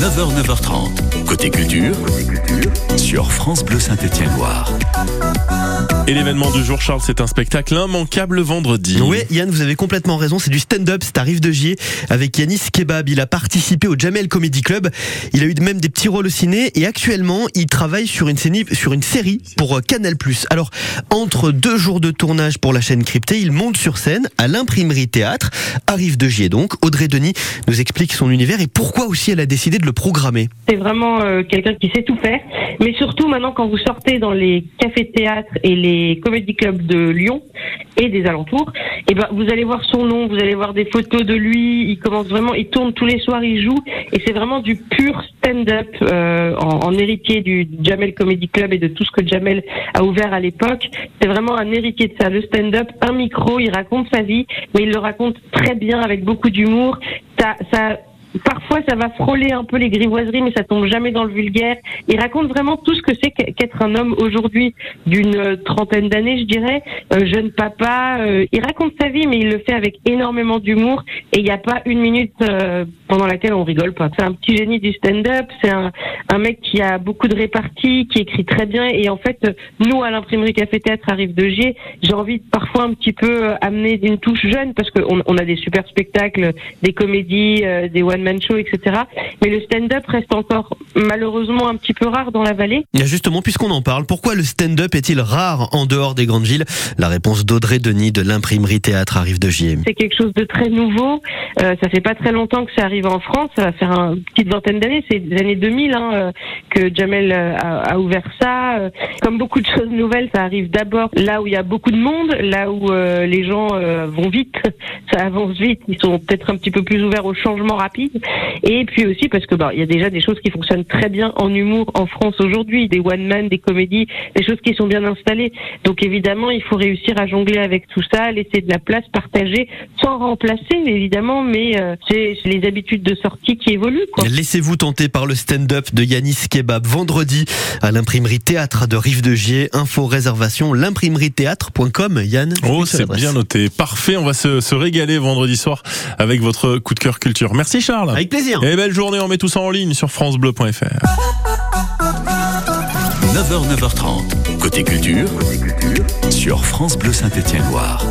9h, 9h30. Côté culture, sur France Bleu Saint-Étienne-Loire. Et l'événement du jour, Charles, c'est un spectacle immanquable vendredi. Oui, Yann, vous avez complètement raison. C'est du stand-up, c'est à Rive de Gier avec Yanis Kebab. Il a participé au Jamel Comedy Club. Il a eu même des petits rôles au ciné et actuellement, il travaille sur une, série, sur une série pour euh, Canal+. Alors, entre deux jours de tournage pour la chaîne cryptée, il monte sur scène à l'imprimerie théâtre à Rive de Gier. Donc, Audrey Denis nous explique son univers et pourquoi aussi elle a décidé de le C'est vraiment euh, quelqu'un qui sait tout faire. Mais surtout, maintenant, quand vous sortez dans les cafés-théâtres et les comédie clubs de Lyon et des alentours, et ben vous allez voir son nom, vous allez voir des photos de lui. Il commence vraiment, il tourne tous les soirs, il joue, et c'est vraiment du pur stand-up euh, en, en, héritier du Jamel Comedy Club et de tout ce que Jamel a ouvert à l'époque. C'est vraiment un héritier de ça, le stand-up, un micro, il raconte sa vie, mais il le raconte très bien avec beaucoup d'humour. Ça, ça Parfois, ça va frôler un peu les grivoiseries, mais ça tombe jamais dans le vulgaire. Il raconte vraiment tout ce que c'est qu'être un homme aujourd'hui d'une euh, trentaine d'années, je dirais, euh, jeune papa. Euh, il raconte sa vie, mais il le fait avec énormément d'humour. Et il n'y a pas une minute pendant laquelle on rigole pas. C'est un petit génie du stand-up. C'est un, un, mec qui a beaucoup de réparties, qui écrit très bien. Et en fait, nous, à l'imprimerie Café Théâtre arrive de Gier, j'ai envie de parfois un petit peu amener une touche jeune parce qu'on on a des super spectacles, des comédies, des one man show, etc. Mais le stand-up reste encore malheureusement un petit peu rare dans la vallée. Et justement, puisqu'on en parle, pourquoi le stand-up est-il rare en dehors des grandes villes? La réponse d'Audrey Denis de l'imprimerie Théâtre arrive de Gier. C'est quelque chose de très nouveau. Euh, ça fait pas très longtemps que ça arrive en France. Ça va faire une petite vingtaine d'années. C'est des années 2000 hein, euh, que Jamel euh, a, a, ouvert ça. Euh, comme beaucoup de choses nouvelles, ça arrive d'abord là où il y a beaucoup de monde, là où les gens vont vite, ça avance vite. Ils sont peut-être un petit peu plus ouverts au changement rapide. Et puis aussi parce que bah il y a déjà des choses qui fonctionnent très bien en humour en France aujourd'hui, des one man, des comédies, des choses qui sont bien installées. Donc évidemment, il faut réussir à jongler avec tout ça, laisser de la place, partager, sans remplacer évidemment, mais euh, c'est les habitudes de sortie qui évoluent. Laissez-vous tenter par le stand-up de Yanis Kebab vendredi à l'imprimerie théâtre de Rive de Gier. Info réservation l'imprimerie-théâtre.com. Yann. Oh, c'est bien noté. Parfait. On va se, se régaler vendredi soir avec votre coup de cœur culture. Merci Charles. Avec plaisir. Et belle journée, on met tout ça en ligne sur francebleu.fr. 9h, 9h30. Côté culture, sur France Bleu Saint-Étienne-Loire.